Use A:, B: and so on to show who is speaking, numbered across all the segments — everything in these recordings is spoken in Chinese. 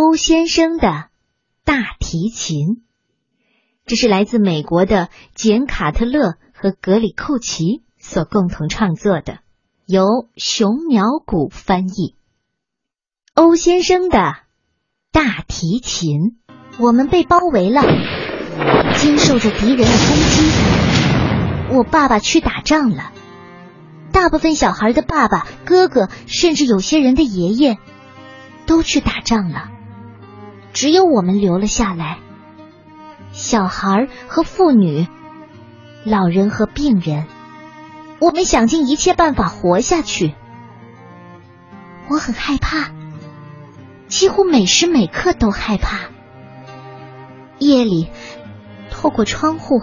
A: 欧先生的大提琴，这是来自美国的简·卡特勒和格里寇奇所共同创作的，由熊苗谷翻译。欧先生的大提琴，我们被包围了，经受着敌人的攻击。我爸爸去打仗了，大部分小孩的爸爸、哥哥，甚至有些人的爷爷，都去打仗了。只有我们留了下来，小孩和妇女、老人和病人，我们想尽一切办法活下去。我很害怕，几乎每时每刻都害怕。夜里，透过窗户，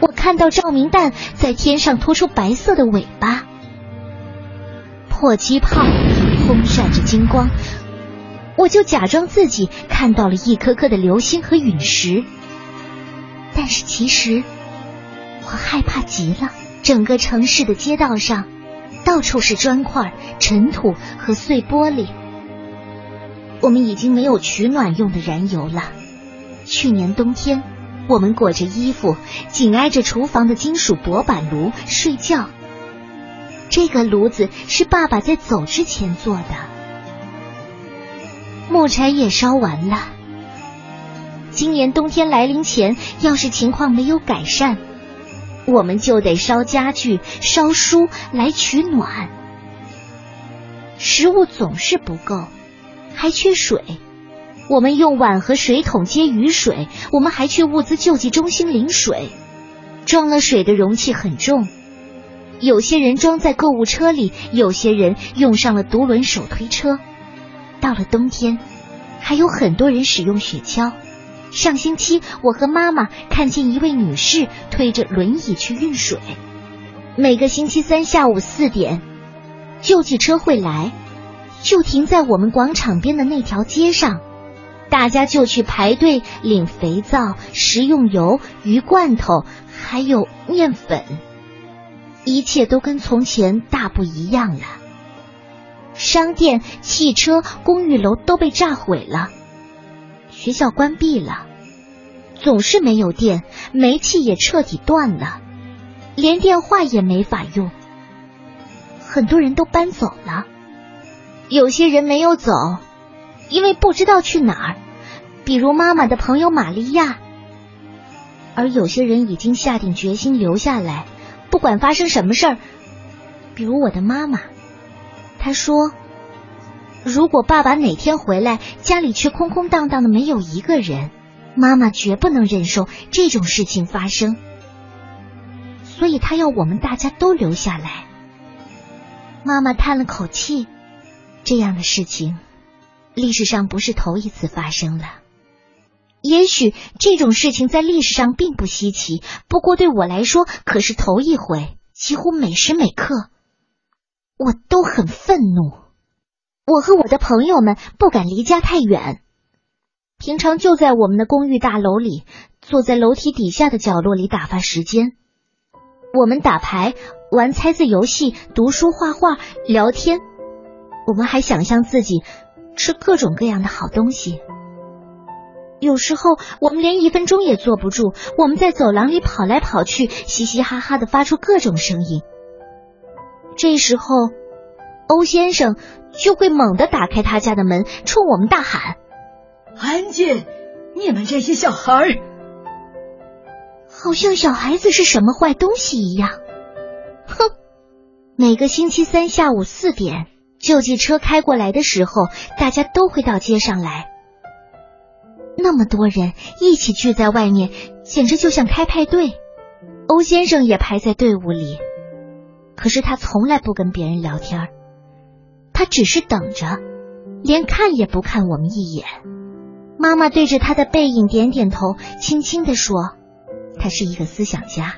A: 我看到照明弹在天上拖出白色的尾巴，迫击炮轰闪着金光。我就假装自己看到了一颗颗的流星和陨石，但是其实我害怕极了。整个城市的街道上，到处是砖块、尘土和碎玻璃。我们已经没有取暖用的燃油了。去年冬天，我们裹着衣服，紧挨着厨房的金属薄板炉睡觉。这个炉子是爸爸在走之前做的。木柴也烧完了。今年冬天来临前，要是情况没有改善，我们就得烧家具、烧书来取暖。食物总是不够，还缺水。我们用碗和水桶接雨水，我们还去物资救济中心领水。装了水的容器很重，有些人装在购物车里，有些人用上了独轮手推车。到了冬天，还有很多人使用雪橇。上星期，我和妈妈看见一位女士推着轮椅去运水。每个星期三下午四点，救济车会来，就停在我们广场边的那条街上，大家就去排队领肥皂、食用油、鱼罐头，还有面粉。一切都跟从前大不一样了。商店、汽车、公寓楼都被炸毁了，学校关闭了，总是没有电，煤气也彻底断了，连电话也没法用。很多人都搬走了，有些人没有走，因为不知道去哪儿，比如妈妈的朋友玛利亚。而有些人已经下定决心留下来，不管发生什么事儿，比如我的妈妈。他说：“如果爸爸哪天回来，家里却空空荡荡的，没有一个人，妈妈绝不能忍受这种事情发生。所以，他要我们大家都留下来。”妈妈叹了口气：“这样的事情，历史上不是头一次发生了。也许这种事情在历史上并不稀奇，不过对我来说可是头一回，几乎每时每刻。”我都很愤怒，我和我的朋友们不敢离家太远，平常就在我们的公寓大楼里，坐在楼梯底下的角落里打发时间。我们打牌、玩猜字游戏、读书、画画、聊天，我们还想象自己吃各种各样的好东西。有时候我们连一分钟也坐不住，我们在走廊里跑来跑去，嘻嘻哈哈的发出各种声音。这时候，欧先生就会猛地打开他家的门，冲我们大喊：“
B: 安静！你们这些小孩儿！”
A: 好像小孩子是什么坏东西一样。哼！每个星期三下午四点，救济车开过来的时候，大家都会到街上来。那么多人一起聚在外面，简直就像开派对。欧先生也排在队伍里。可是他从来不跟别人聊天，他只是等着，连看也不看我们一眼。妈妈对着他的背影点点头，轻轻的说：“他是一个思想家。”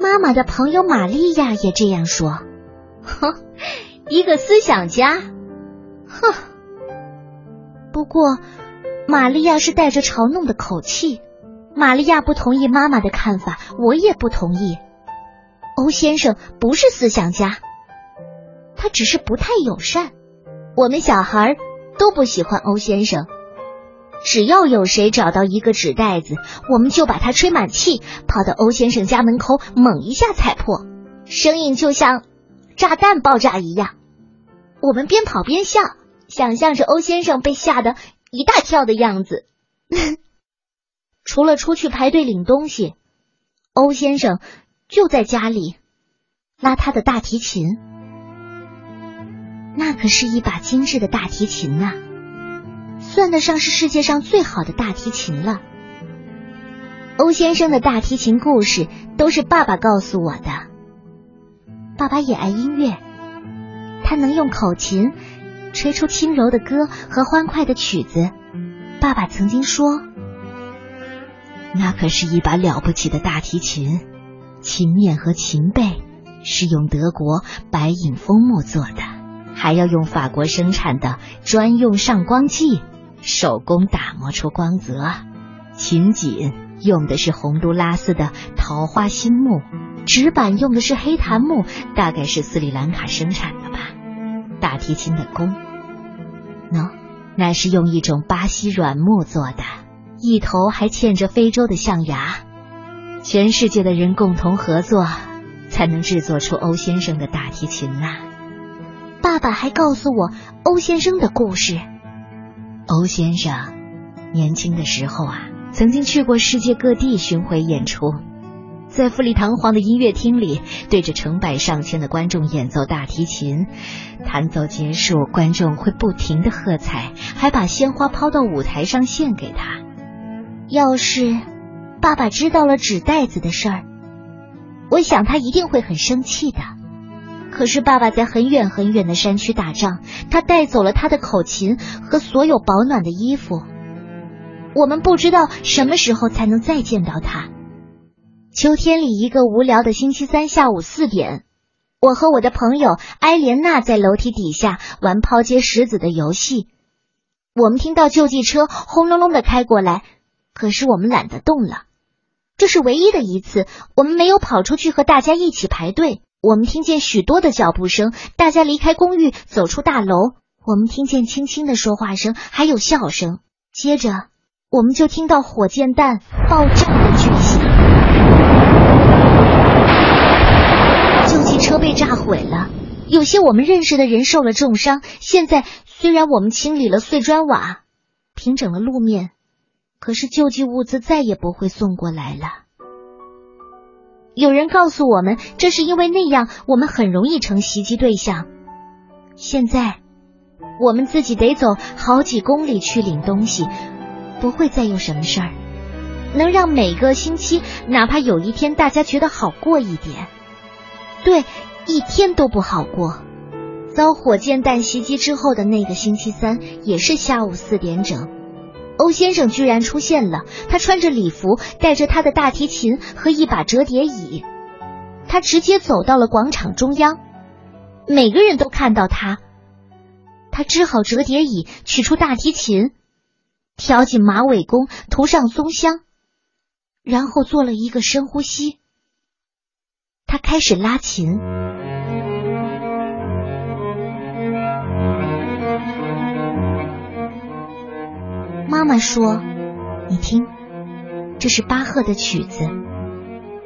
A: 妈妈的朋友玛利亚也这样说：“哼，一个思想家。”哼。不过，玛利亚是带着嘲弄的口气。玛利亚不同意妈妈的看法，我也不同意。欧先生不是思想家，他只是不太友善。我们小孩都不喜欢欧先生，只要有谁找到一个纸袋子，我们就把它吹满气，跑到欧先生家门口，猛一下踩破，声音就像炸弹爆炸一样。我们边跑边笑，想象着欧先生被吓得一大跳的样子。除了出去排队领东西，欧先生就在家里拉他的大提琴。那可是一把精致的大提琴呐，算得上是世界上最好的大提琴了。欧先生的大提琴故事都是爸爸告诉我的。爸爸也爱音乐，他能用口琴吹出轻柔的歌和欢快的曲子。爸爸曾经说。
C: 那可是一把了不起的大提琴，琴面和琴背是用德国白影枫木做的，还要用法国生产的专用上光剂手工打磨出光泽。琴颈用的是洪都拉斯的桃花心木，指板用的是黑檀木，大概是斯里兰卡生产的吧。大提琴的弓，喏，那是用一种巴西软木做的。一头还嵌着非洲的象牙，全世界的人共同合作，才能制作出欧先生的大提琴呐。
A: 爸爸还告诉我欧先生的故事。
C: 欧先生年轻的时候啊，曾经去过世界各地巡回演出，在富丽堂皇的音乐厅里，对着成百上千的观众演奏大提琴。弹奏结束，观众会不停的喝彩，还把鲜花抛到舞台上献给他。
A: 要是爸爸知道了纸袋子的事儿，我想他一定会很生气的。可是爸爸在很远很远的山区打仗，他带走了他的口琴和所有保暖的衣服。我们不知道什么时候才能再见到他。秋天里一个无聊的星期三下午四点，我和我的朋友埃莲娜在楼梯底下玩抛接石子的游戏。我们听到救济车轰隆隆的开过来。可是我们懒得动了，这是唯一的一次，我们没有跑出去和大家一起排队。我们听见许多的脚步声，大家离开公寓，走出大楼。我们听见轻轻的说话声，还有笑声。接着，我们就听到火箭弹爆炸的巨响，救济车被炸毁了，有些我们认识的人受了重伤。现在，虽然我们清理了碎砖瓦，平整了路面。可是救济物资再也不会送过来了。有人告诉我们，这是因为那样我们很容易成袭击对象。现在我们自己得走好几公里去领东西，不会再有什么事儿，能让每个星期哪怕有一天大家觉得好过一点。对，一天都不好过。遭火箭弹袭击之后的那个星期三，也是下午四点整。欧先生居然出现了，他穿着礼服，带着他的大提琴和一把折叠椅，他直接走到了广场中央，每个人都看到他。他支好折叠椅，取出大提琴，挑紧马尾弓，涂上松香，然后做了一个深呼吸。他开始拉琴。妈妈说：“你听，这是巴赫的曲子。”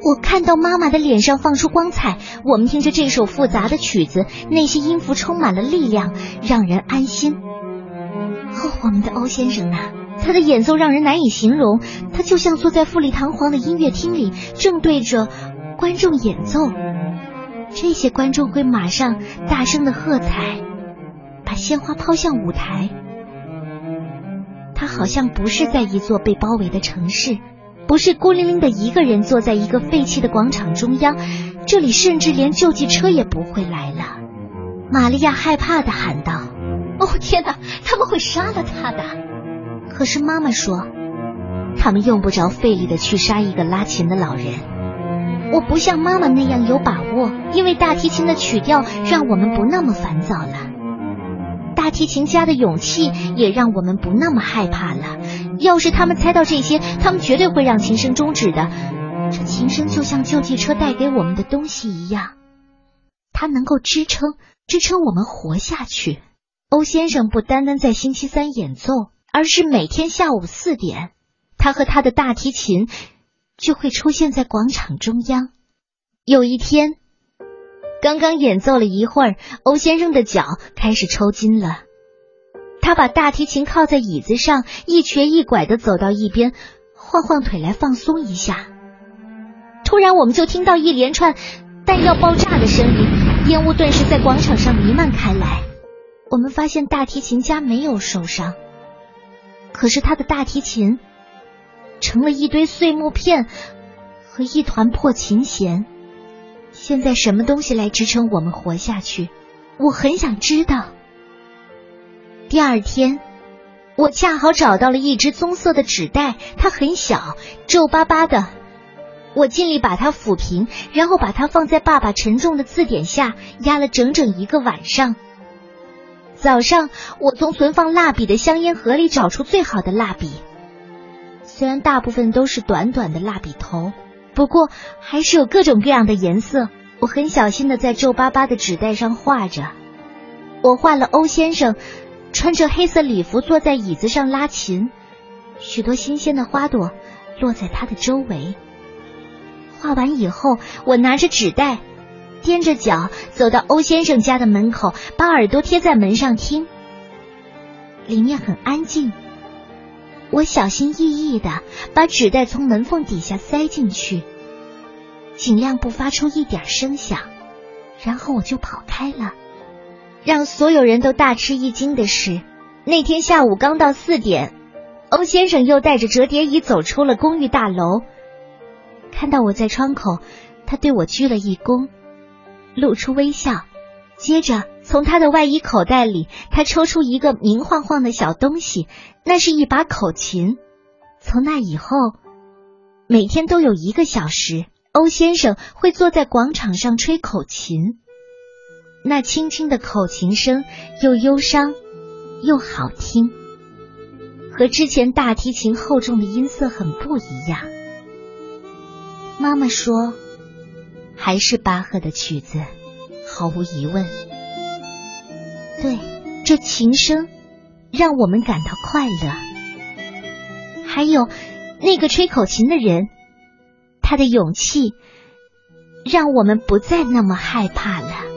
A: 我看到妈妈的脸上放出光彩。我们听着这首复杂的曲子，那些音符充满了力量，让人安心。哦，我们的欧先生啊，他的演奏让人难以形容。他就像坐在富丽堂皇的音乐厅里，正对着观众演奏。这些观众会马上大声的喝彩，把鲜花抛向舞台。他好像不是在一座被包围的城市，不是孤零零的一个人坐在一个废弃的广场中央，这里甚至连救济车也不会来了。玛利亚害怕的喊道：“哦天哪，他们会杀了他的！”可是妈妈说：“他们用不着费力的去杀一个拉琴的老人。”我不像妈妈那样有把握，因为大提琴的曲调让我们不那么烦躁了。大提琴家的勇气也让我们不那么害怕了。要是他们猜到这些，他们绝对会让琴声终止的。这琴声就像救济车带给我们的东西一样，它能够支撑支撑我们活下去。欧先生不单单在星期三演奏，而是每天下午四点，他和他的大提琴就会出现在广场中央。有一天，刚刚演奏了一会儿，欧先生的脚开始抽筋了。他把大提琴靠在椅子上，一瘸一拐的走到一边，晃晃腿来放松一下。突然，我们就听到一连串弹药爆炸的声音，烟雾顿时在广场上弥漫开来。我们发现大提琴家没有受伤，可是他的大提琴成了一堆碎木片和一团破琴弦。现在什么东西来支撑我们活下去？我很想知道。第二天，我恰好找到了一只棕色的纸袋，它很小，皱巴巴的。我尽力把它抚平，然后把它放在爸爸沉重的字典下，压了整整一个晚上。早上，我从存放蜡笔的香烟盒里找出最好的蜡笔，虽然大部分都是短短的蜡笔头。不过还是有各种各样的颜色。我很小心的在皱巴巴的纸袋上画着。我画了欧先生穿着黑色礼服坐在椅子上拉琴，许多新鲜的花朵落在他的周围。画完以后，我拿着纸袋，踮着脚走到欧先生家的门口，把耳朵贴在门上听。里面很安静。我小心翼翼的把纸袋从门缝底下塞进去，尽量不发出一点声响，然后我就跑开了。让所有人都大吃一惊的是，那天下午刚到四点，欧先生又带着折叠椅走出了公寓大楼。看到我在窗口，他对我鞠了一躬，露出微笑，接着。从他的外衣口袋里，他抽出一个明晃晃的小东西，那是一把口琴。从那以后，每天都有一个小时，欧先生会坐在广场上吹口琴。那轻轻的口琴声又忧伤又好听，和之前大提琴厚重的音色很不一样。妈妈说，还是巴赫的曲子，毫无疑问。对，这琴声让我们感到快乐。还有那个吹口琴的人，他的勇气让我们不再那么害怕了。